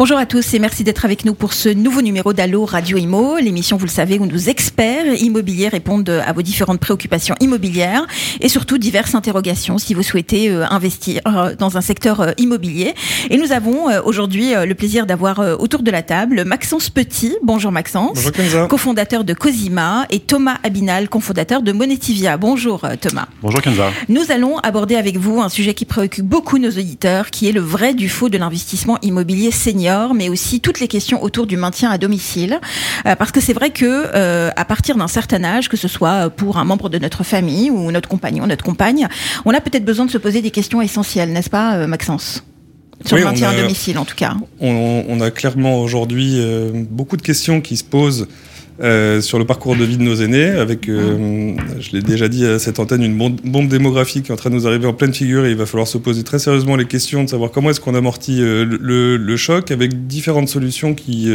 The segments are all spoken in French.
Bonjour à tous et merci d'être avec nous pour ce nouveau numéro d'Allo Radio Imo, l'émission, vous le savez, où nos experts immobiliers répondent à vos différentes préoccupations immobilières et surtout diverses interrogations si vous souhaitez euh, investir euh, dans un secteur euh, immobilier. Et nous avons aujourd'hui le plaisir d'avoir autour de la table Maxence Petit. Bonjour Maxence. Bonjour Kenza. Cofondateur de Cosima et Thomas Abinal, cofondateur de Monetivia. Bonjour Thomas. Bonjour Kenza. Nous allons aborder avec vous un sujet qui préoccupe beaucoup nos auditeurs, qui est le vrai du faux de l'investissement immobilier senior mais aussi toutes les questions autour du maintien à domicile, euh, parce que c'est vrai que euh, à partir d'un certain âge, que ce soit pour un membre de notre famille ou notre compagnon, notre compagne, on a peut-être besoin de se poser des questions essentielles, n'est-ce pas, euh, Maxence? Sur le maintien à domicile, en tout cas. On, on a clairement aujourd'hui beaucoup de questions qui se posent euh, sur le parcours de vie de nos aînés, avec, euh, je l'ai déjà dit à cette antenne, une bombe démographique qui est en train de nous arriver en pleine figure et il va falloir se poser très sérieusement les questions de savoir comment est-ce qu'on amortit euh, le, le, choc avec différentes solutions qui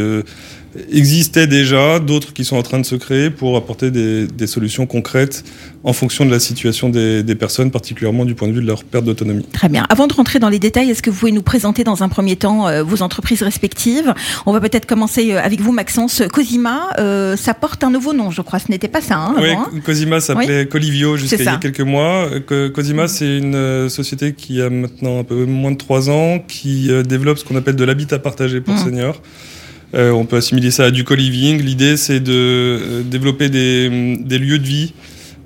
existaient déjà, d'autres qui sont en train de se créer pour apporter des, des solutions concrètes en fonction de la situation des, des, personnes, particulièrement du point de vue de leur perte d'autonomie. Très bien. Avant de rentrer dans les détails, est-ce que vous pouvez nous présenter dans un premier temps euh, vos entreprises respectives? On va peut-être commencer euh, avec vous, Maxence. Cosima, euh, ça porte un nouveau nom, je crois. Ce n'était pas ça hein, Oui, hein? Cosima s'appelait Colivio jusqu'à il y a quelques mois. Cosima, c'est une société qui a maintenant un peu moins de trois ans, qui développe ce qu'on appelle de l'habitat partagé pour mmh. seniors. Euh, on peut assimiler ça à du co-living. L'idée, c'est de euh, développer des, des, lieux de vie.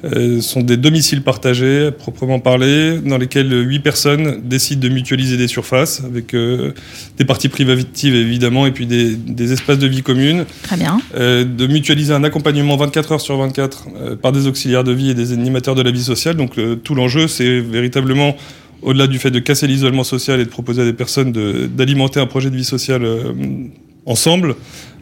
Euh, ce sont des domiciles partagés, proprement parler, dans lesquels huit personnes décident de mutualiser des surfaces, avec des parties privatives évidemment, et puis des, des, espaces de vie communes. Très bien. de mutualiser un accompagnement 24 heures sur 24 par des auxiliaires de vie et des animateurs de la vie sociale. Donc tout l'enjeu, c'est véritablement au-delà du fait de casser l'isolement social et de proposer à des personnes d'alimenter un projet de vie sociale ensemble.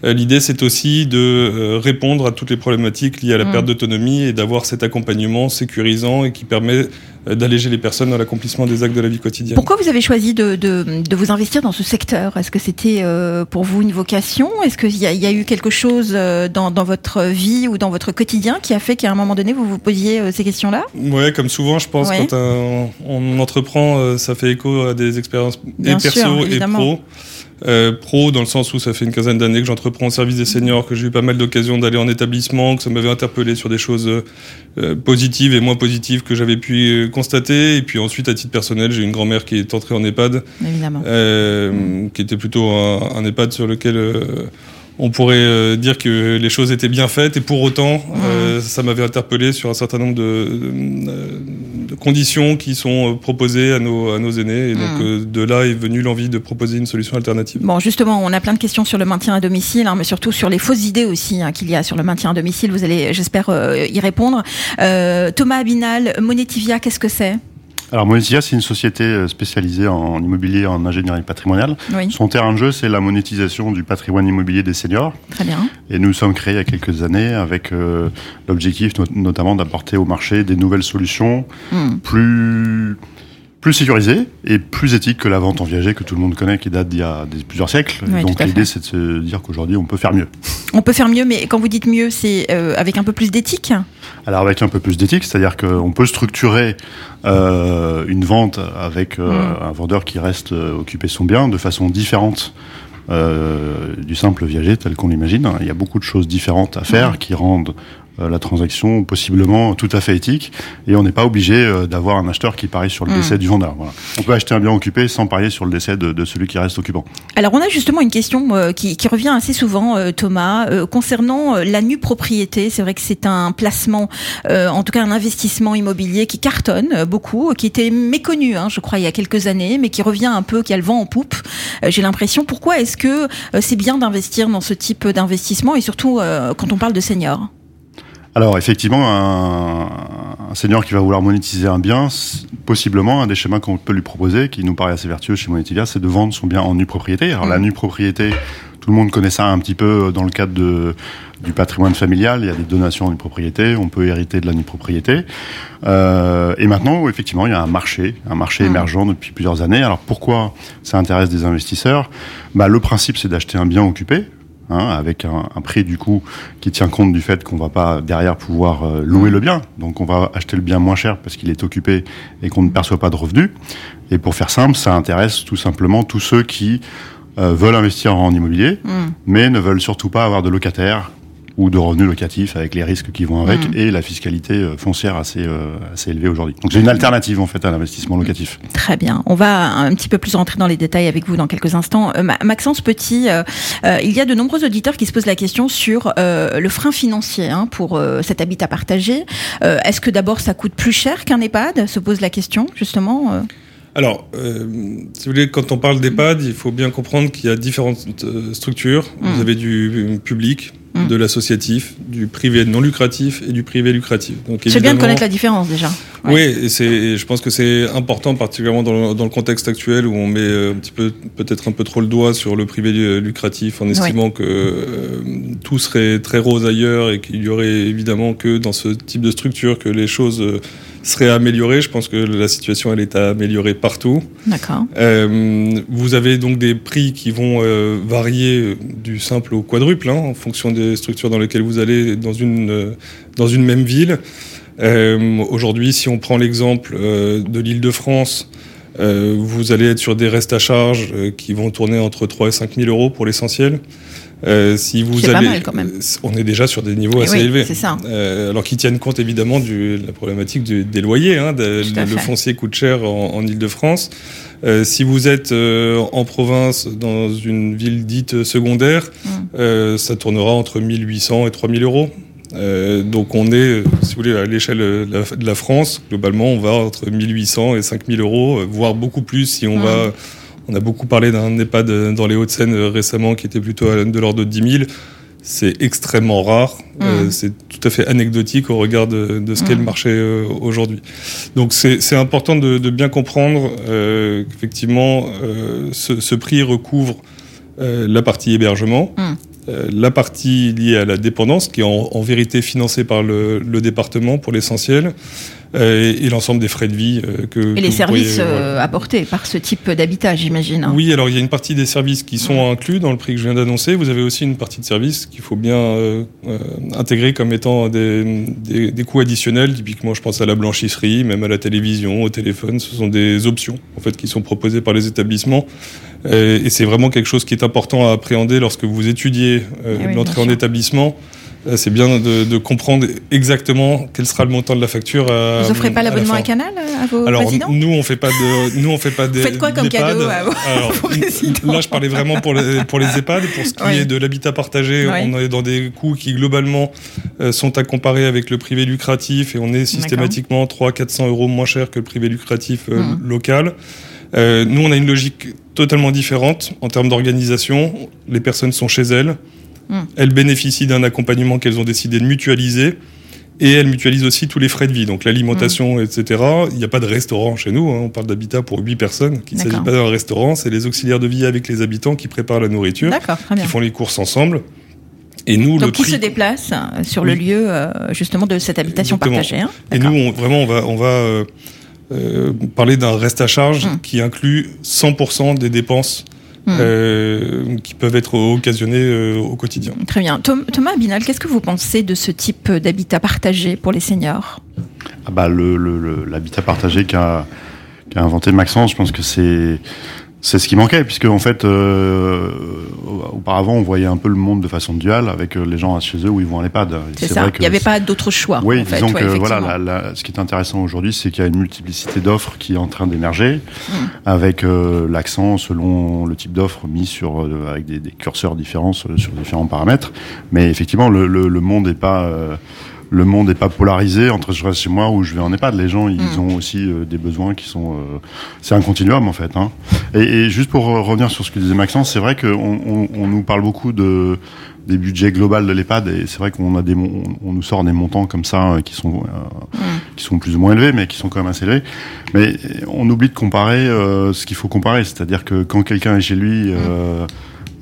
Euh, l'idée, c'est aussi de euh, répondre à toutes les problématiques liées à la mm. perte d'autonomie et d'avoir cet accompagnement sécurisant et qui permet euh, d'alléger les personnes dans l'accomplissement des actes de la vie quotidienne. Pourquoi vous avez choisi de, de, de vous investir dans ce secteur? Est-ce que c'était pour vous une vocation? Est-ce qu'il y, y, a eu quelque chose dans, dans, votre vie ou dans votre quotidien qui a fait qu'à un moment donné, vous vous posiez ces questions-là? Oui, comme souvent, je pense, quand on entreprend, ça fait écho à des expériences et perso et pro. Euh, pro dans le sens où ça fait une quinzaine d'années que j'entreprends au service des seniors, que j'ai eu pas mal d'occasions d'aller en établissement, que ça m'avait interpellé sur des choses euh, positives et moins positives que j'avais pu euh, constater. Et puis ensuite, à titre personnel, j'ai une grand-mère qui est entrée en EHPAD, Évidemment. qui était plutôt un, un EHPAD sur lequel on pourrait euh, dire que les choses étaient bien faites et pour autant, euh, ça m'avait interpellé sur un certain nombre de, de, conditions qui sont proposées à nos, à nos aînés. Et donc, euh, de là est venue l'envie de proposer une solution alternative. Bon, justement, on a plein de questions sur le maintien à domicile, hein, mais surtout sur les fausses idées aussi hein, qu'il y a sur le maintien à domicile. Vous allez, j'espère, y répondre. Thomas Abinal, Monetivia, qu'est-ce que c'est? Alors Monetia, c'est une société euh, spécialisée en immobilier, en ingénierie patrimoniale. Son terrain de jeu, c'est la monétisation du patrimoine immobilier des seniors. Très bien. Et nous sommes créés il y a quelques années avec euh, l'objectif notamment d'apporter au marché des nouvelles solutions hmm. plus plus sécurisé et plus éthique que la vente en viager que tout le monde connaît, qui date d'il y a plusieurs siècles. Donc l'idée, c'est de se dire qu'aujourd'hui, on peut faire mieux. On peut faire mieux, mais quand vous dites mieux, c'est euh, avec un peu plus d'éthique? Alors avec un peu plus d'éthique, c'est-à-dire qu'on peut structurer euh, une vente avec euh, mm. un vendeur qui reste occuper son bien de façon différente du simple viager tel qu'on l'imagine. Il y a beaucoup de choses différentes à faire mm. qui rendent la transaction possiblement tout à fait éthique et on n'est pas obligé euh, d'avoir un acheteur qui parie sur le hmm. décès du vendeur. Voilà. On peut acheter un bien occupé sans parier sur le décès de, de celui qui reste occupant. Alors on a justement une question euh, qui, qui, revient assez souvent, Thomas, concernant la nue propriété. C'est vrai que c'est un placement, en tout cas un investissement immobilier qui cartonne beaucoup, qui était méconnu, hein, je crois, il y a quelques années, mais qui revient un peu, qui a le vent en poupe. J'ai l'impression. Pourquoi est-ce que c'est bien d'investir dans ce type d'investissement et surtout quand on parle de seniors? Alors effectivement, un, senior qui va vouloir monétiser un bien, possiblement un des schémas qu'on peut lui proposer, qui nous paraît assez vertueux chez Monetivia, c'est de vendre son bien en nue propriété. Alors la mm. nue propriété, tout le monde connaît ça un petit peu dans le cadre de, du patrimoine familial. Il y a des donations en nue propriété, on peut hériter de la nue propriété. Euh, et maintenant, effectivement, il y a un marché, un marché mm. émergent depuis plusieurs années. Alors pourquoi ça intéresse des investisseurs? Bah, Le principe, c'est d'acheter un bien occupé hein, avec un, prix du coup qui tient compte du fait qu'on va pas derrière pouvoir euh, louer le bien. Donc on va acheter le bien moins cher parce qu'il est occupé et qu'on ne perçoit pas de revenus. Et pour faire simple, ça intéresse tout simplement tous ceux qui euh, veulent investir en immobilier, mm. mais ne veulent surtout pas avoir de locataires ou de revenus locatifs avec les risques qui vont avec mm. et la fiscalité euh, foncière assez, euh, assez élevée aujourd'hui. Donc c'est une alternative en fait à l'investissement locatif. Très bien. On va un petit peu plus rentrer dans les détails avec vous dans quelques instants. Euh, Maxence Petit, il y a de nombreux auditeurs qui se posent la question sur le frein financier hein, pour cet habitat partagé. Est-ce que d'abord ça coûte plus cher qu'un EHPAD? Se pose la question justement. Alors, si vous voulez, quand on parle d'EHPAD, il faut bien comprendre qu'il y a différentes structures. Vous mm. avez du public, de l'associatif, du privé non lucratif et du privé lucratif. C'est bien de connaître la différence déjà. Oui, et c'est, je pense que c'est important, particulièrement dans, le contexte actuel où on met euh, un petit peu, peut-être un peu trop le doigt sur le privé lucratif en estimant que euh, tout serait très rose ailleurs et qu'il y aurait évidemment que dans ce type de structure que les choses euh, serait améliorée. Je pense que la situation elle est améliorée partout. D'accord. Euh, vous avez donc des prix qui vont euh, varier du simple au quadruple hein, en fonction des structures dans lesquelles vous allez dans une euh, dans une même ville. Aujourd'hui, si on prend l'exemple de l'Île-de-France, vous allez être sur des restes à charge qui vont tourner entre 3 et 5 000 euros pour l'essentiel. Euh, si vous allez, pas mal quand même. on est déjà sur des niveaux assez élevés. C'est ça. Euh, alors qui tiennent compte évidemment de la problématique des loyers. Hein, le, foncier coûte cher en, en Ile-de-France. Euh, si vous êtes euh, en province, dans une ville dite secondaire, mm. euh, ça tournera entre 1800 et 3000 euros. Euh, donc on est, si vous voulez, à l'échelle de, la France, globalement, on va entre 1800 et 5000 euros, voire beaucoup plus si on mm. va on a beaucoup parlé d'un EHPAD dans les Hauts-de-Seine euh, récemment qui était plutôt de l'ordre de 10 000. C'est extrêmement rare. Euh, mmh. c'est tout à fait anecdotique au regard de, ce qu'est le mmh. marché euh, aujourd'hui. Donc c'est important de, bien comprendre qu'effectivement ce, prix recouvre la partie hébergement, mmh. la partie liée à la dépendance, qui est en, vérité financée par le département pour l'essentiel, euh, et, l'ensemble des frais de vie euh, que. Et les services euh, apportés par ce type d'habitat, j'imagine. Hein. Oui, alors il y a une partie des services qui sont inclus dans le prix que je viens d'annoncer. Vous avez aussi une partie de services qu'il faut bien intégrer comme étant des, des, des, coûts additionnels. Typiquement, je pense à la blanchisserie, même à la télévision, au téléphone. Ce sont des options en fait qui sont proposées par les établissements. Et c'est vraiment quelque chose qui est important à appréhender lorsque vous étudiez eh l'entrée en établissement. Euh, c'est bien de, comprendre exactement quel sera le montant de la facture. vous offrez pas l'abonnement à, Canal euh, à vos Alors, nous on fait pas de, nous on fait pas des. Vous faites quoi comme cadeau à vos, Là, je parlais vraiment pour les, pour les EHPAD. Pour ce qui est de l'habitat partagé, on est dans des coûts qui globalement euh, sont à comparer avec le privé lucratif et on est systématiquement 300-400 euros moins cher que le privé lucratif mmh. local. nous, on a une logique totalement différente en termes d'organisation. Les personnes sont chez elles. Elles bénéficient d'un accompagnement qu'elles ont décidé de mutualiser. Et elles mutualisent aussi tous les frais de vie, donc l'alimentation, hmm. etc. Il n'y a pas de restaurant chez nous, hein. on parle d'habitat pour 8 personnes. Il ne s'agit pas d'un restaurant, c'est les auxiliaires de vie avec les habitants qui préparent la nourriture, qui font les courses ensemble. Et nous, Donc, qui se déplace euh, sur le lieu euh, justement de cette habitation partagée. Hein. Et nous, vraiment, on va, on va euh, parler d'un reste à charge hmm. qui inclut 100% des dépenses Hmm. Euh, qui peuvent être occasionnées euh, au quotidien. Très bien. Thomas Binal, qu'est-ce que vous pensez de ce type d'habitat partagé pour les seniors? Ah bah, L'habitat partagé qu'a inventé Maxence, je pense que c'est c'est ce qui manquait, puisque en fait, euh, auparavant, on voyait un peu le monde de façon duale, avec euh, les gens chez eux où ils vont en EHPAD. C'est ça. Il n'y avait pas d'autre choix. Oui, en disons que voilà, ce qui est intéressant aujourd'hui, c'est qu'il y a une multiplicité d'offres qui est en train d'émerger, mm. avec euh, l'accent selon le type d'offre mis sur avec des, curseurs différents sur, différents paramètres. Mais effectivement, le, le monde n'est pas le monde n'est pas polarisé entre je reste chez moi ou je vais en EHPAD. Les gens, ils mm. ont aussi euh, des besoins qui sont. Euh, c'est un continuum en fait. Hein. Et, et, juste pour revenir sur ce que disait Maxence, c'est vrai qu'on on, on, nous parle beaucoup de des budgets globaux de l'EHPAD et c'est vrai qu'on a des on, nous sort des montants comme ça euh, qui sont mm. qui sont plus ou moins élevés mais qui sont quand même assez élevés mais on oublie de comparer ce qu'il faut comparer c'est-à-dire que quand quelqu'un est chez lui mm.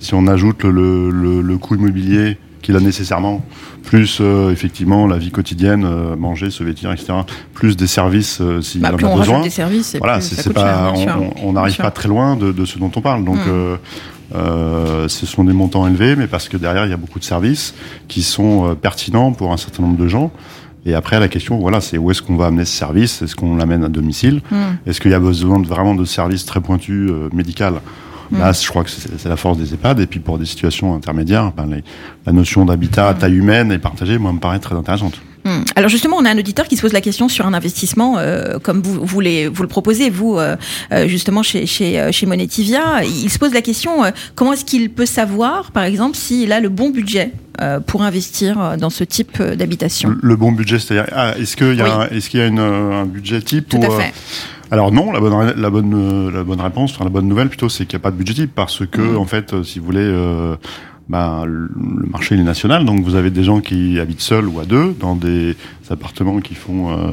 si on ajoute le, le, le coût immobilier qu'il a nécessairement, plus euh, effectivement la vie quotidienne, euh, manger, se vêtir, etc. Plus des services euh, s'il bah, en a besoin. Des services, voilà, c'est pas, on n'arrive pas très loin de, de, ce dont on parle. Donc, hmm. Ce sont des montants élevés, mais parce que derrière, il y a beaucoup de services qui sont pertinents pour un certain nombre de gens. Et après, la question, voilà, c'est où est-ce qu'on va amener ce service? Est-ce qu'on l'amène à domicile? Mm. Est-ce qu'il y a besoin de, vraiment de services très pointus euh, médicaux Là, je crois que c'est la force des EHPAD. Et puis pour des situations intermédiaires, ben, les- la notion d'habitat à taille humaine et partagée, moi, me paraît très intéressante. Hmm. Alors justement, on a un auditeur qui se pose la question sur un investissement, euh, comme vous, vous, les- vous le proposez, vous, euh, euh, justement, chez, chez, chez Monetivia. Il se pose la question, euh, comment est-ce qu'il peut savoir, par exemple, s'il a le bon budget pour investir dans ce type d'habitation? Le, le bon budget, c'est-à-dire, ah, est-ce qu'il y a, Oui. un- est-ce qu'il y a une, un budget type Tout ou, à fait. Alors non, la bonne, ré- la bonne, euh, la bonne réponse, enfin la bonne nouvelle plutôt, c'est qu'il n'y a pas de budget type parce que Mhm. en fait, euh, si vous voulez, euh, ben, le marché il est national, donc vous avez des gens qui habitent seuls ou à deux dans des appartements qui font euh,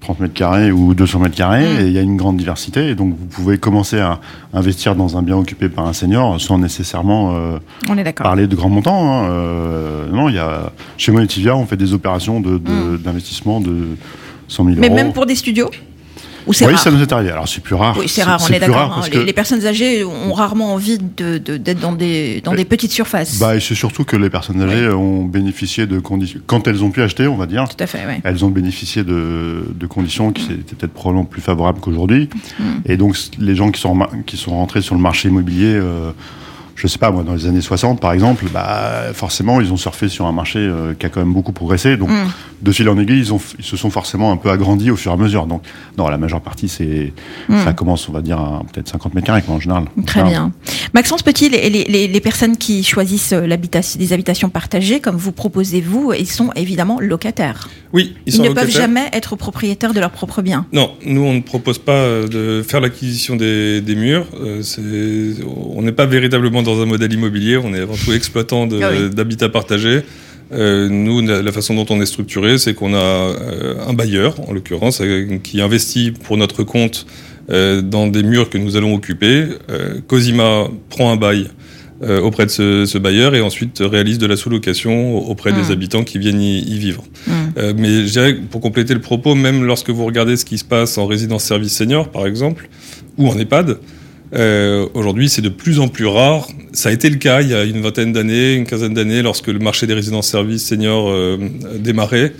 30 mètres carrés ou 200 mètres carrés, Mhm. et il y a une grande diversité, et donc vous pouvez commencer à investir dans un bien occupé par un senior sans nécessairement euh, On est parler de grands montants. Hein. Non, il y a chez Monetivia, on fait des opérations de- de- d'investissement de, 100 000 Mm. Mais euros. même pour des studios? Ou c'est oui, rare ça nous est arrivé. Alors c'est plus rare. Oui, c'est rare, on est, d'accord. hein. Les, personnes âgées ont rarement envie de- de- d'être dans des, dans Mais- des petites surfaces. Bah, et c'est surtout que les personnes âgées ont bénéficié de conditions. Quand elles ont pu acheter, on va dire, Tout à fait, oui. elles ont bénéficié de, de conditions qui étaient peut-être probablement plus favorables qu'aujourd'hui. Mm. Et donc, les gens qui sont, qui sont rentrés sur le marché immobilier, euh, je sais pas, moi, dans les années 60, par exemple, bah, forcément, ils ont surfé sur un marché euh, qui a quand même beaucoup progressé. Donc, Mm. de fil en aiguille, ils, ont, f- ils se sont forcément un peu agrandis au fur et à mesure. Donc, non, la majeure partie, c'est, Mm. ça commence, on va dire, à peut-être 50 mètres carrés, en général. Très bien. Maxence Petit, les, les- les- les personnes qui choisissent euh, l'habitation, des habitations partagées, comme vous proposez vous, ils sont évidemment locataires. Oui, ils Ils, sont ne peuvent jamais être propriétaires de leur propre bien. Non, nous on ne propose pas euh, de faire l'acquisition des, des murs. Euh, c'est- on n'est pas véritablement dans un modèle immobilier, on est avant tout exploitant de- Ah oui. d'habitat partagé. Euh, nous, la, façon dont on est structuré, c'est qu'on a euh, un bailleur, en l'occurrence, euh, qui investit pour notre compte dans des murs que nous allons occuper. Cosima prend un bail auprès de ce, ce bailleur et ensuite réalise de la sous-location auprès des habitants qui viennent y, y vivre. Mm. Euh, mais je dirais pour compléter le propos, même lorsque vous regardez ce qui se passe en résidence service senior, par exemple, ou en EHPAD, euh, aujourd'hui c'est de plus en plus rare. Ça a été le cas il y a une vingtaine d'années, une quinzaine d'années, lorsque le marché des résidences service senior euh, démarrait,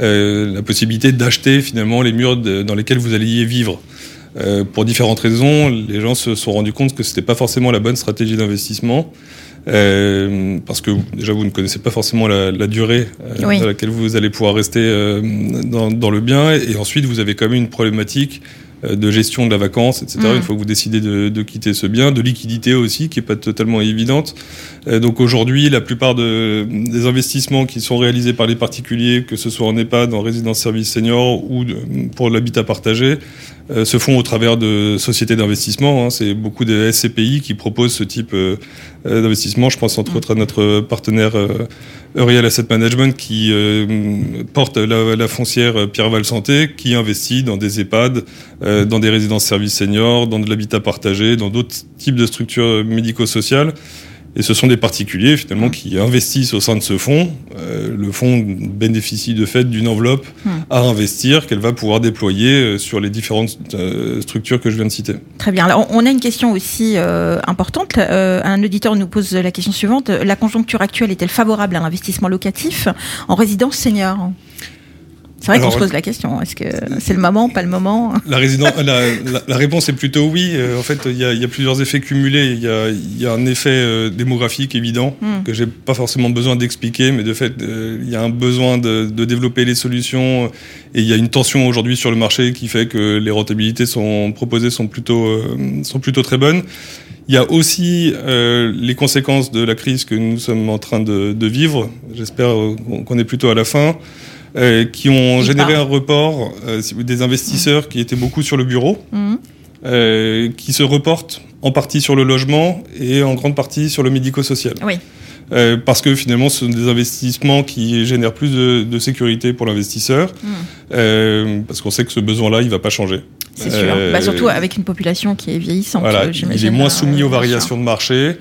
euh, la possibilité d'acheter finalement les murs de- dans lesquels vous alliez vivre. Euh, pour différentes raisons, les gens se sont rendus compte que c'était pas forcément la bonne stratégie d'investissement. Euh, parce que déjà vous ne connaissez pas forcément la, la durée euh, Oui. à laquelle vous allez pouvoir rester euh, dans, dans le bien et ensuite vous avez quand même une problématique de gestion de la vacance, etc. Mm. Une fois que vous décidez de, de quitter ce bien, de liquidité aussi qui est pas totalement évidente. Euh, donc aujourd'hui, la plupart de, des investissements qui sont réalisés par les particuliers, que ce soit en EHPAD, en résidence service senior ou de- pour l'habitat partagé, euh, se font au travers de sociétés d'investissement. hein. C'est beaucoup de SCPI qui proposent ce type euh, euh, d'investissement. Je pense entre autres à notre partenaire euh, Asset Management qui euh, porte la, la foncière Pierre-Val Santé, qui investit dans des EHPAD, euh, dans des résidences services seniors, dans de l'habitat partagé, dans d'autres types de structures médico-sociales. Et ce sont des particuliers finalement qui investissent au sein de ce fonds. Euh, le fonds bénéficie de fait d'une enveloppe Hmm. à investir qu'elle va pouvoir déployer euh, sur les différentes euh, structures que je viens de citer. Très bien. Alors, on a une question aussi euh, importante. Un auditeur nous pose la question suivante. La conjoncture actuelle est-elle favorable à l'investissement locatif en résidence senior? C'est vrai qu'on se pose la question. Est-ce que c'est le moment, pas le moment? La, résidence, la, la- la réponse est plutôt oui. Euh, en fait, il y, y a plusieurs effets cumulés. Il y y a un effet euh, démographique évident Hmm. que j'ai pas forcément besoin d'expliquer, mais de fait, euh, il y a un besoin de, de développer les solutions et il y a une tension aujourd'hui sur le marché qui fait que les rentabilités sont proposées sont plutôt sont plutôt très bonnes. Il y a aussi euh, les conséquences de la crise que nous sommes en train de, de vivre. J'espère qu'on est plutôt à la fin. Euh, qui ont Il généré part. un report euh, des investisseurs qui étaient beaucoup sur le bureau, Mhm. euh, qui se reportent en partie sur le logement et en grande partie sur le médico-social. Oui. Parce que finalement, ce sont des investissements qui génèrent plus de, de sécurité pour l'investisseur, Mhm. parce qu'on sait que ce besoin-là, il va pas changer. C'est sûr. Bah, surtout avec une population qui est vieillissante. Voilà, il est moins Euh, soumis aux variations de marché.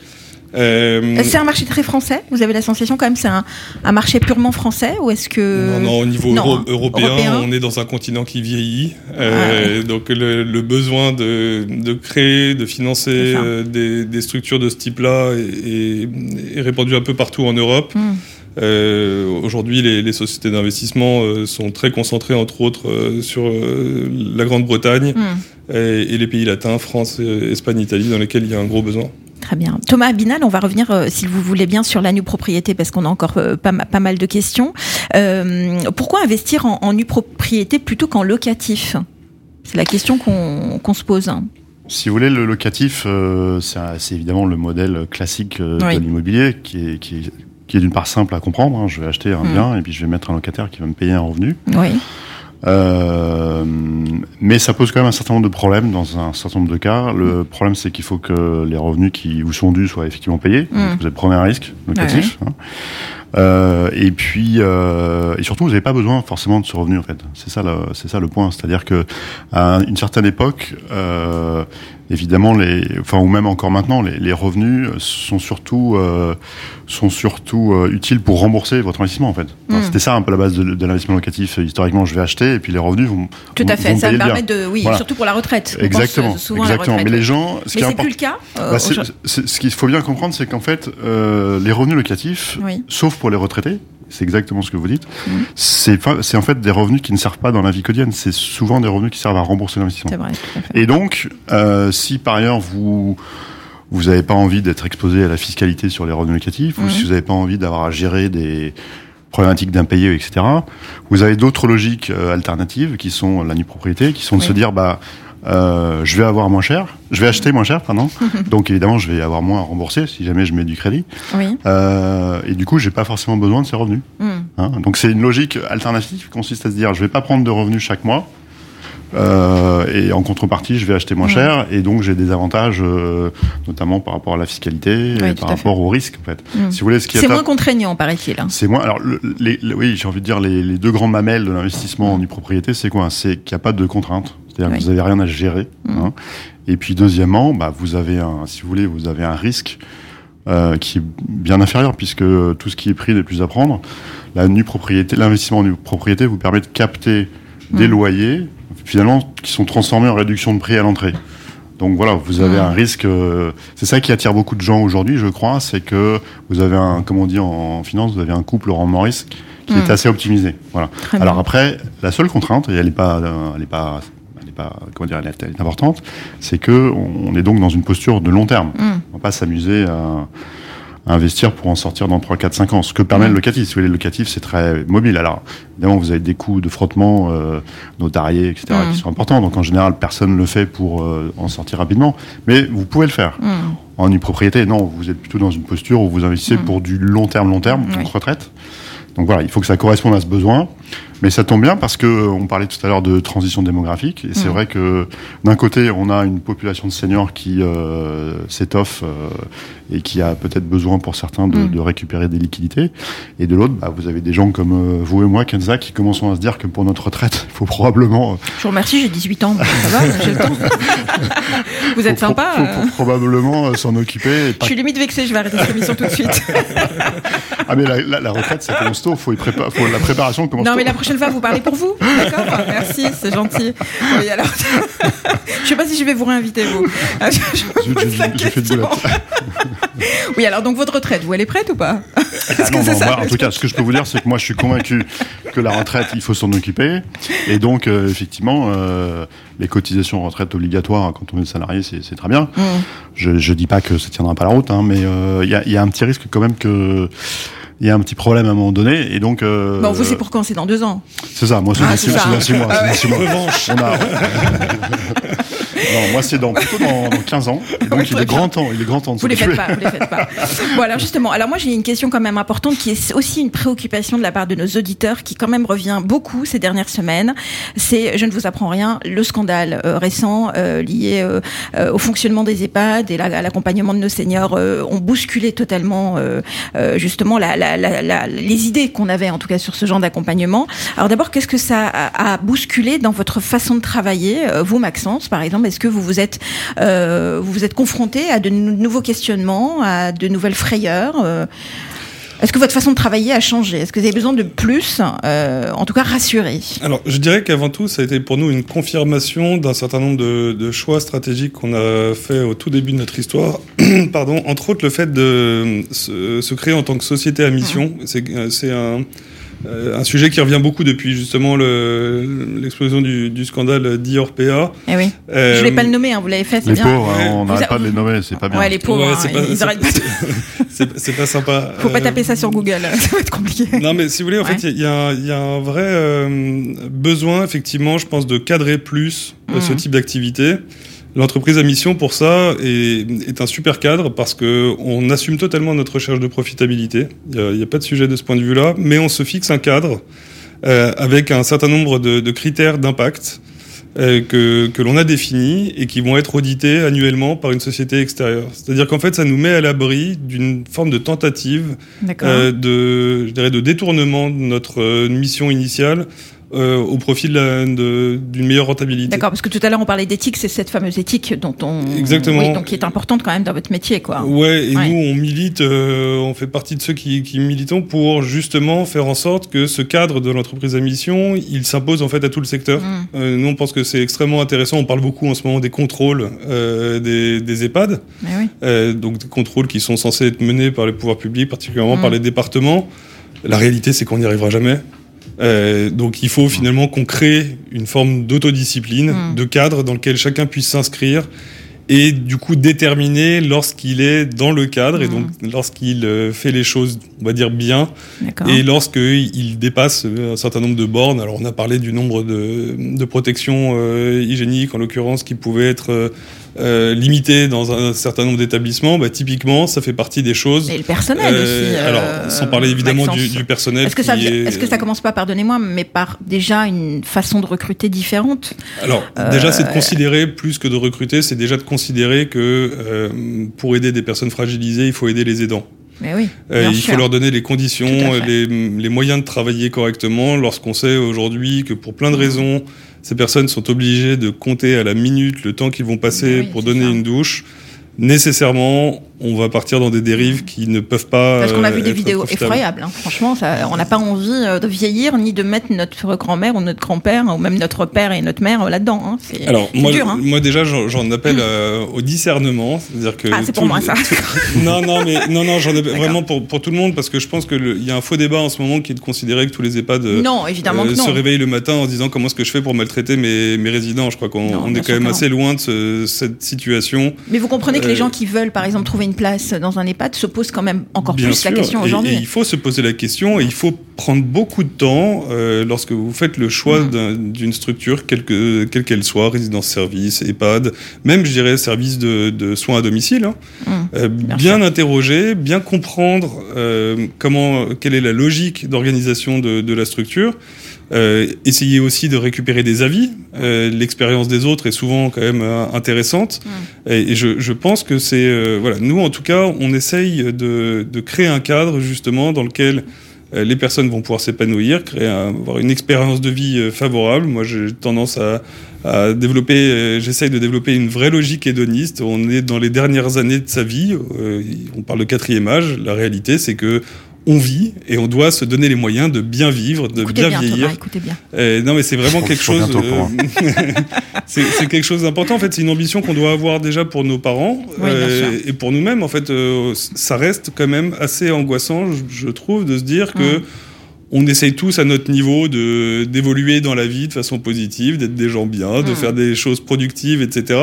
Euh, c'est un marché très français. Vous avez la sensation quand même c'est un, un, marché purement français ou est-ce que non, non au niveau européen, on est dans un continent qui vieillit, euh, ah donc le, le, besoin de, de, créer, de financer euh, des, des, structures de ce type-là est, est, répandu un peu partout en Europe. Hmm. Euh, Aujourd'hui, les, les, sociétés d'investissement euh, sont très concentrées, entre autres, euh, sur la Grande-Bretagne hmm. et, et, les pays latins, France, Espagne, Italie, dans lesquels il y a un gros besoin. Très bien. Thomas Abinal, on va revenir, euh, si vous voulez bien, sur la nue propriété parce qu'on a encore euh, pas, pas, mal de questions. Euh, pourquoi investir en, en nue propriété plutôt qu'en locatif? C'est la question qu'on se pose. Si vous voulez, le locatif, c'est évidemment le modèle classique de l'immobilier qui est, qui est, d'une part simple à comprendre. Hein. Je vais acheter un mm. bien et puis je vais mettre un locataire qui va me payer un revenu. Oui. Euh, mais ça pose quand même un certain nombre de problèmes dans un certain nombre de cas. Le problème, c'est qu'il faut que les revenus qui vous sont dus soient effectivement payés. Mm. Donc vous êtes premier risque locatif. Hein. Euh, et puis, euh, et surtout, vous n'avez pas besoin forcément de ce revenu en fait. C'est ça, c'est ça le point. C'est-à-dire que à une certaine époque, euh, évidemment, les, enfin ou même encore maintenant, les, les revenus sont surtout euh, sont surtout euh, utiles pour rembourser votre investissement en fait. Hmm. C'était ça un peu la base de, de l'investissement locatif. Historiquement, je vais acheter et puis les revenus vont tout à fait. ça me permet de oui, surtout pour la retraite. Exactement, exactement. Mais les gens, ce Mais c'est plus le cas. Bah, ce qu'il faut bien comprendre, c'est qu'en fait, les revenus locatifs, sauf pour les retraités, c'est exactement ce que vous dites. Mmh. C'est en fait des revenus qui ne servent pas dans la vie quotidienne. C'est souvent des revenus qui servent à rembourser l'investissement. Et donc, euh, si par ailleurs vous vous n'avez pas envie d'être exposé à la fiscalité sur les revenus locatifs, ou mmh. si vous n'avez pas envie d'avoir à gérer des problématiques d'impayés, etc. Vous avez d'autres logiques euh, alternatives qui sont la nue propriété, qui sont de se dire bah euh, je vais avoir moins cher, je vais acheter moins cher, pardon. Donc évidemment, je vais avoir moins à rembourser si jamais je mets du crédit. Oui. Euh, et du coup, j'ai pas forcément besoin de ces revenus. Hmm. Hein Donc c'est une logique alternative qui consiste à se dire, je vais pas prendre de revenus chaque mois. Euh, et en contrepartie, je vais acheter moins hmm. cher, et donc j'ai des avantages, euh, notamment par rapport à la fiscalité, et par rapport au risque. En fait, hmm. si vous voulez, ce qui c'est moins contraignant, paraît-il. Hein. C'est moins. Alors, les, oui, j'ai envie de dire les, les deux grands mamelles de l'investissement en propriété, c'est quoi? C'est qu'il n'y a pas de contraintes. C'est-à-dire que vous n'avez rien à gérer. Mm. Hein. Et puis deuxièmement, bah, vous avez un, si vous voulez, vous avez un risque euh, qui est bien inférieur puisque tout ce qui est pris n'est plus à prendre. La nue propriété, l'investissement en nue propriété vous permet de capter des mm. loyers finalement qui sont transformés en réduction de prix à l'entrée. Donc voilà, vous avez mm. un risque. Euh, c'est ça qui attire beaucoup de gens aujourd'hui, je crois, c'est que vous avez un, comme on dit en finance, vous avez un couple rendement risque qui est assez optimisé. Voilà. Alors après, la seule contrainte, et elle n'est pas, elle est pas pas, comment dire, elle est importante, c'est que on est donc dans une posture de long terme. Mm. On va pas s'amuser à, investir pour en sortir dans 3, 4, 5 ans. Ce que permet mm. le locatif. Si vous voulez, le locatif, c'est très mobile. Alors, évidemment, vous avez des coûts de frottement, euh, notariés, etc., mm. qui sont importants. Donc, en général, personne ne le fait pour euh, en sortir rapidement. Mais vous pouvez le faire. En une propriété, non, vous êtes plutôt dans une posture où vous investissez pour du long terme, long terme, donc retraite. Donc voilà, il faut que ça corresponde à ce besoin. Mais ça tombe bien parce que euh, on parlait tout à l'heure de transition démographique et c'est mm. vrai que d'un côté on a une population de seniors qui euh, s'étoffe euh, et qui a peut-être besoin pour certains de, mm. de, récupérer des liquidités et de l'autre bah, vous avez des gens comme vous et moi Kenza qui commençons à se dire que pour notre retraite il faut probablement. Je vous remercie j'ai 18 ans ça va j'ai le temps. vous êtes sympa. Faut, faut, probablement s'en occuper. Je suis limite vexé je vais arrêter cette émission tout de suite. ah mais la, la, la retraite ça commence tôt faut, y faut la préparation commence non, mais la prochaine fois, vous parlez pour vous. D'accord Merci, c'est gentil. Oui, alors. je sais pas si je vais vous réinviter, vous. Je, je, oui, alors, donc, votre retraite, vous, elle est prête ou pas ah non, non, moi, En tout cas, ce que je peux vous dire, c'est que moi, je suis convaincu que la retraite, il faut s'en occuper. Et donc, euh, effectivement, euh, les cotisations retraite obligatoires quand on est salarié, c'est très bien. Mm. Je, ne dis pas que ça tiendra pas la route, hein, mais euh, il y, a, y, a, un petit risque quand même que il y a un petit problème à un moment donné. Et donc. Euh, bon, vous, c'est pour quand? C'est dans deux ans C'est ça, moi, c'est ah, dans, six mois. Ah. On a... Non, moi, c'est dans, plutôt dans, dans 15 ans. donc, il est grand temps. Il est grand temps de Vous les faites pas, vous les faites pas. Bon, alors, justement, alors moi, j'ai une question quand même importante qui est aussi une préoccupation de la part de nos auditeurs qui, quand même, revient beaucoup ces dernières semaines. C'est, je ne vous apprends rien, le scandale euh, récent euh, lié euh, au fonctionnement des EHPAD et à l'accompagnement de nos seniors ont bousculé totalement, justement, la, la, la, les idées qu'on avait, en tout cas, sur ce genre d'accompagnement. Alors, d'abord, qu'est-ce que ça a, a, bousculé dans votre façon de travailler, vous, Maxence, par exemple Est-ce que vous vous êtes, euh, vous vous êtes confronté à de nouveaux questionnements, à de nouvelles frayeurs euh, est-ce que votre façon de travailler a changé? Est-ce que vous avez besoin de plus, euh, en tout cas rassurer Alors, je dirais qu'avant tout, ça a été pour nous une confirmation d'un certain nombre de, de choix stratégiques qu'on a fait au tout début de notre histoire. Pardon, entre autres le fait de se, se, créer en tant que société à mission. Mmh. C'est un euh, un sujet qui revient beaucoup depuis justement l'explosion du, du, scandale d'IORPA. Eh oui. Euh, je voulais pas le nommer, hein, vous l'avez fait, c'est bien. Pauvres, hein, on n'arrête pas de les nommer, c'est pas bien. Ouais, les pauvres, ouais, hein, ils n'arrêtent pas. C'est pas sympa. Faut pas taper ça sur Google, ça va être compliqué. Non, mais si vous voulez, en fait, il y, y, a un vrai euh, besoin, effectivement, je pense, de cadrer plus mmh. ce type d'activité. L'entreprise à mission, pour ça, est, est, un super cadre parce que on assume totalement notre recherche de profitabilité. Il n'y a, a, pas de sujet de ce point de vue-là, mais on se fixe un cadre euh, avec un certain nombre de, de critères d'impact euh, que, que l'on a définis et qui vont être audités annuellement par une société extérieure. C'est-à-dire qu'en fait, ça nous met à l'abri d'une forme de tentative euh, de, je dirais, de détournement de notre mission initiale euh, au profit d'une meilleure rentabilité. D'accord, parce que tout à l'heure on parlait d'éthique, c'est cette fameuse éthique dont on exactement oui, donc qui est importante quand même dans votre métier, quoi. Ouais, et ouais. nous on milite, euh, on fait partie de ceux qui, qui militons pour justement faire en sorte que ce cadre de l'entreprise à mission, il s'impose en fait à tout le secteur. Mm. Euh, nous on pense que c'est extrêmement intéressant. On parle beaucoup en ce moment des contrôles des, des EHPAD, oui. Donc des contrôles qui sont censés être menés par les pouvoirs publics, particulièrement mm. par les départements. La réalité, c'est qu'on n'y arrivera jamais. Euh, donc il faut finalement qu'on crée une forme d'autodiscipline, mmh. de cadre dans lequel chacun puisse s'inscrire et du coup déterminer lorsqu'il est dans le cadre mmh. et donc lorsqu'il euh, fait les choses, on va dire bien, et lorsqu'il dépasse un certain nombre de bornes. Alors on a parlé du nombre de, de protections euh, hygiéniques en l'occurrence qui pouvaient être euh, euh, limité dans un certain nombre d'établissements, bah, typiquement, ça fait partie des choses. Et le personnel euh, aussi. Euh, alors, sans parler évidemment du, du, personnel. Est-ce que, ça, est... est que ça commence pas, pardonnez-moi, mais par déjà une façon de recruter différente Alors, déjà, c'est de considérer, plus que de recruter, c'est déjà de considérer que pour aider des personnes fragilisées, il faut aider les aidants. Mais oui, euh, il faut leur donner les conditions, les, les, moyens de travailler correctement lorsqu'on sait aujourd'hui que pour plein de raisons, ces personnes sont obligées de compter à la minute le temps qu'ils vont passer oui, pour donner ça. une douche. Nécessairement, on va partir dans des dérives qui ne peuvent pas. Parce qu'on a vu des vidéos effroyables. Hein. Franchement, ça, on n'a pas envie euh, de vieillir ni de mettre notre grand-mère ou notre grand-père ou même notre père et notre mère là-dedans. Hein. C'est Alors moi, dur, hein. moi déjà, j'en appelle euh, au discernement, c'est-à-dire que. Ah, c'est pour moi ça. non, non, mais non, non, j'en appelle vraiment pour pour tout le monde parce que je pense que il y a un faux débat en ce moment qui est de considérer que tous les EHPAD non, évidemment euh, se réveillent le matin en disant comment est-ce que je fais pour maltraiter mes mes résidents. Je crois qu'on est quand même assez loin de ce, cette situation. Mais vous comprenez que les gens qui veulent, par exemple, trouver une place dans un EHPAD se posent quand même encore Bien plus sûr. la question aujourd'hui. Il faut se poser la question et il faut prendre beaucoup de temps euh, lorsque vous faites le choix mmh. d'une structure, quelle qu'elle qu qu'elle soit, résidence-service, EHPAD, même, je dirais, service de, de soins à domicile. Hein, mmh. euh, bien, bien interroger, bien comprendre euh, comment, quelle est la logique d'organisation de, de la structure. Euh, essayer aussi de récupérer des avis. Euh, L'expérience des autres est souvent quand même euh, intéressante. Mmh. Et, et je, je, pense que c'est euh, voilà, nous en tout cas, on essaye de, de créer un cadre justement dans lequel les personnes vont pouvoir s'épanouir, créer un, avoir une expérience de vie favorable. Moi, j'ai tendance à, à développer, j'essaye de développer une vraie logique hédoniste. On est dans les dernières années de sa vie. on parle de quatrième âge. La réalité, c'est que on vit et on doit se donner les moyens de bien vivre, de écoutez bien, bien vieillir. Thomas, écoutez bien. Euh, non, mais c'est vraiment quelque chose. Euh, c'est quelque chose d'important. En fait, c'est une ambition qu'on doit avoir déjà pour nos parents oui, euh, et pour nous-mêmes. En fait, euh, ça reste quand même assez angoissant, je, je trouve, de se dire que. Mmh on essaye tous à notre niveau de d'évoluer dans la vie de façon positive, d'être des gens bien, de mmh. faire des choses productives, etc.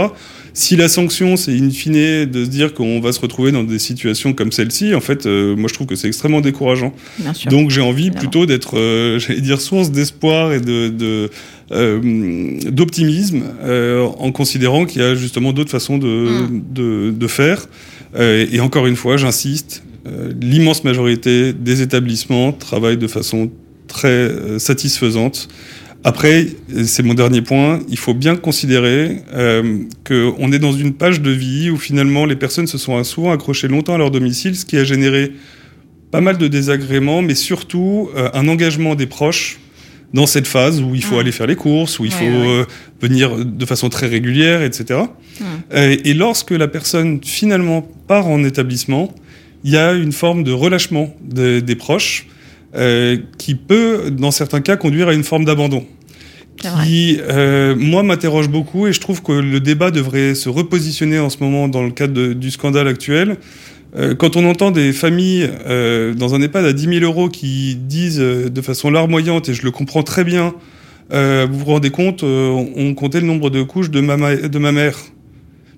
Si la sanction, c'est in fine de se dire qu'on va se retrouver dans des situations comme celle-ci, en fait, euh, moi je trouve que c'est extrêmement décourageant. Donc j'ai envie Évidemment. plutôt d'être, euh, j'allais dire, source d'espoir et de, de euh, d'optimisme euh, en considérant qu'il y a justement d'autres façons de, mmh. de, de, faire. Euh, et encore une fois, j'insiste, euh, l'immense majorité des établissements travaillent de façon très euh, satisfaisante. Après, c'est mon dernier point, il faut bien considérer euh, qu'on est dans une page de vie où finalement les personnes se sont souvent accrochées longtemps à leur domicile, ce qui a généré pas mal de désagréments, mais surtout euh, un engagement des proches dans cette phase où il faut Mm. aller faire les courses, où il Ouais, faut ouais. euh, venir de façon très régulière, etc. Mm. Euh, et lorsque la personne finalement part en établissement, il y a une forme de relâchement de- des proches euh, qui peut, dans certains cas, conduire à une forme d'abandon. Qui, euh, moi, m'interroge beaucoup et je trouve que le débat devrait se repositionner en ce moment dans le cadre de- du scandale actuel. Euh, quand on entend des familles dans un EHPAD à 10 000 euros qui disent de façon larmoyante, et je le comprends très bien, vous vous rendez compte, on comptait le nombre de couches de ma, ma- de ma mère.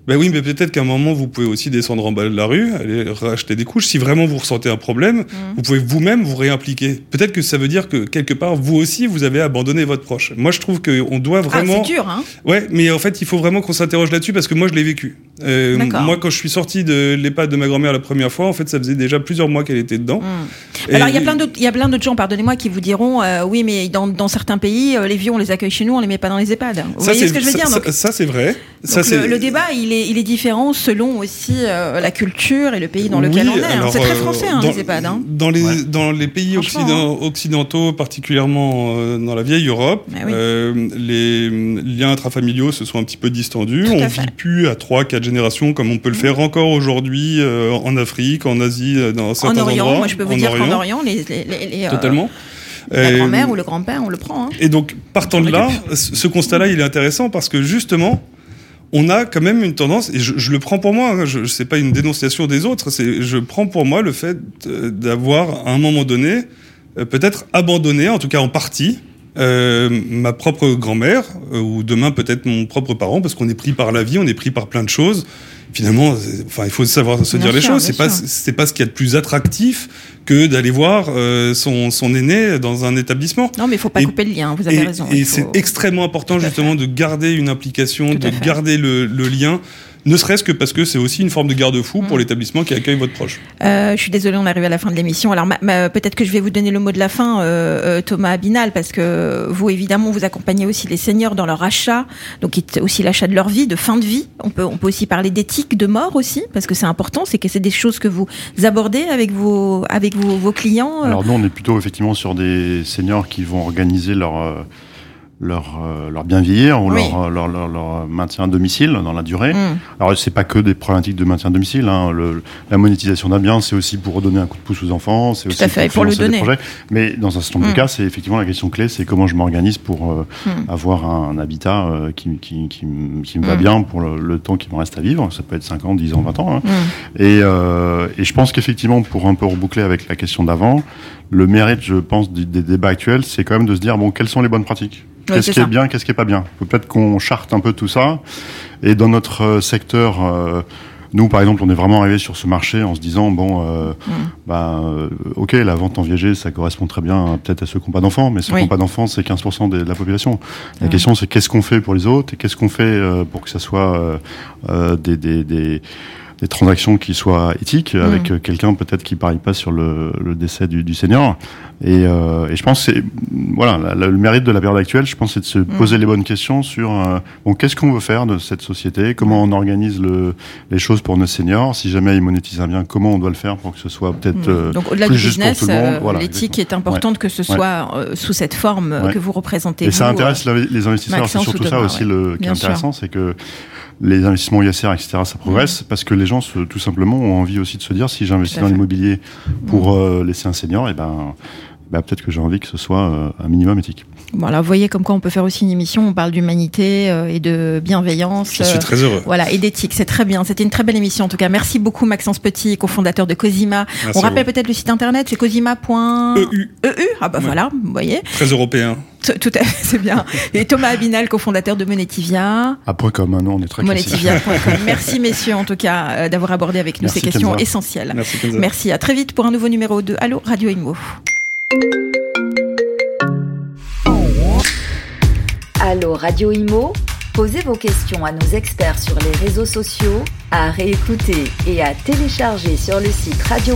Ben oui, mais peut-être qu'à un moment, vous pouvez aussi descendre en bas de la rue, aller racheter des couches. Si vraiment vous ressentez un problème, Mm. vous pouvez vous-même vous réimpliquer. Peut-être que ça veut dire que quelque part, vous aussi, vous avez abandonné votre proche. Moi, je trouve qu'on doit Ah, vraiment... c'est dur, hein Ouais, mais en fait, il faut vraiment qu'on s'interroge là-dessus parce que moi, je l'ai vécu. Euh, D'accord. moi, quand je suis sorti de l'EHPAD de ma grand-mère la première fois, en fait, ça faisait déjà plusieurs mois qu'elle était dedans. Mm. Et- Alors il y a plein d'autres, gens, pardonnez-moi, qui vous diront, euh, oui, mais dans, dans certains pays, euh, les vieux on les accueille chez nous, on les met pas dans les EHPAD. Vous Ça, voyez ce que je veux ça- dire Donc, Ça, c'est vrai. Ça, donc, le, le débat, il est, il est différent selon aussi euh, la culture et le pays dans lequel Oui, on est. hein. alors, C'est très euh, français, hein, dans, les EHPAD. Hein. Dans les, Ouais. dans les pays occident- occidentaux, particulièrement euh, dans la vieille Europe, oui. euh, les liens intrafamiliaux se sont un petit peu distendus. On fait. vit plus à trois, quatre générations comme on peut le faire encore aujourd'hui euh, en Afrique, en Asie, dans En certains Orient, endroits. moi je peux vous en dire qu'en Orient, Orient, les, les, les- les, euh, Totalement. la grand-mère ou le grand-père, on le prend. Hein. Et donc, partant de là, ce ce constat-là, il est intéressant parce que justement, on a quand même une tendance, et je, je le prends pour moi, hein, je, sais pas une dénonciation des autres, c'est, je prends pour moi le fait d'avoir, à un moment donné, euh, peut-être abandonné, en tout cas en partie, euh, ma propre grand-mère, euh, ou demain peut-être mon propre parent, parce qu'on est pris par la vie, on est pris par plein de choses. Finalement, enfin, il faut savoir se Bien dire les choses. C'est pas, c'est pas ce qu'il y a de plus attractif que d'aller voir euh, son, son aîné dans un établissement. Non, mais il faut pas Et- couper le lien, vous avez Et, raison. et faut- c'est extrêmement important justement de garder une implication, de garder le, le lien, ne serait-ce que parce que c'est aussi une forme de garde-fou pour Mm. l'établissement qui accueille votre proche. Euh, je suis désolée, on arrive à la fin de l'émission. Alors ma- ma- peut-être que je vais vous donner le mot de la fin, euh, euh, Thomas Abinal, parce que vous évidemment vous accompagnez aussi les seniors dans leur achat, donc c'est aussi l'achat de leur vie, de fin de vie. On peut on peut aussi parler d'éthique, de mort aussi, parce que c'est important. C'est que c'est des choses que vous abordez avec vos avec vos, vos clients. euh. Alors nous, on est plutôt effectivement sur des seniors qui vont organiser leur euh, leur, euh, leur bien vieillir ou Oui. leur, leur, leur, leur maintien à domicile dans la durée. Mm. Alors c'est pas que des problématiques de maintien à domicile. Hein. Le, la monétisation d'un bien, c'est aussi pour redonner un coup de pouce aux enfants, c'est Tout aussi à fait, pour, pour le des donner. projets. Mais dans un certain nombre Mm. de cas, c'est effectivement la question clé, c'est comment je m'organise pour euh, Mm. avoir un, un habitat euh, qui, qui, qui, qui me va Mm. bien pour le, le temps qui me reste à vivre. Ça peut être 5 ans, 10 ans, 20 ans. hein. Mm. Et, euh, et je pense qu'effectivement, pour un peu reboucler avec la question d'avant, le mérite, je pense, des débats actuels, c'est quand même de se dire bon, quelles sont les bonnes pratiques? Qu'est-ce qui est bien, qu'est-ce qui est pas bien peut-être qu'on charte un peu tout ça. Et dans notre euh, secteur, euh, nous, par exemple, on est vraiment arrivé sur ce marché en se disant bon, euh, Mm. bah, euh, ok, la vente en viager, ça correspond très bien euh, peut-être à ceux qui n'ont pas d'enfants, mais ceux qui n'ont pas d'enfants, c'est 15% de la population. La Mm. question, c'est qu'est-ce qu'on fait pour les autres et qu'est-ce qu'on fait euh, pour que ça soit euh, euh, des, des, des des transactions qui soient éthiques avec euh, quelqu'un peut-être qui parie pas sur le, le décès du, du senior et, euh, et je pense que c'est voilà la- la- le mérite de la période actuelle je pense c'est de se poser les bonnes questions sur euh, bon qu'est-ce qu'on veut faire de cette société? Comment on organise le, les choses pour nos seniors si jamais ils monétisent un bien comment on doit le faire pour que ce soit peut-être euh, Donc au-delà plus du business, Voilà, l'éthique est importante que ce soit sous cette forme Ouais. que vous représentez. Et ça intéresse les investisseurs. C'est surtout ou ça aussi le, qui est intéressant, c'est que les investissements ISR, etc., ça progresse parce que les gens, se- tout simplement, ont envie aussi de se dire si j'investis dans l'immobilier pour euh, laisser un senior, et ben, bah, peut-être que j'ai envie que ce soit euh, un minimum éthique. Voilà, vous voyez comme quoi on peut faire aussi une émission. On parle d'humanité euh, et de bienveillance. Je suis euh, très heureux. Voilà, et d'éthique, c'est très bien. C'était une très belle émission en tout cas. Merci beaucoup Maxence Petit, cofondateur de Cosima. Merci on rappelle peut-être le site internet, c'est cosima.eu. EU, Ah bah Ouais. voilà, vous voyez. très européen. Tout tout à fait, c'est bien. Et Thomas Abinal, cofondateur de Monetivia. Après, comme un nom, on est très. Monetivia.com. Merci messieurs en tout cas euh, d'avoir abordé avec nous Merci, ces questions Kenza. essentielles. Merci. Merci, à très vite pour un nouveau numéro de Allo Radio Imo. Allô Radio Imo. Posez vos questions à nos experts sur les réseaux sociaux, à réécouter et à télécharger sur le site radio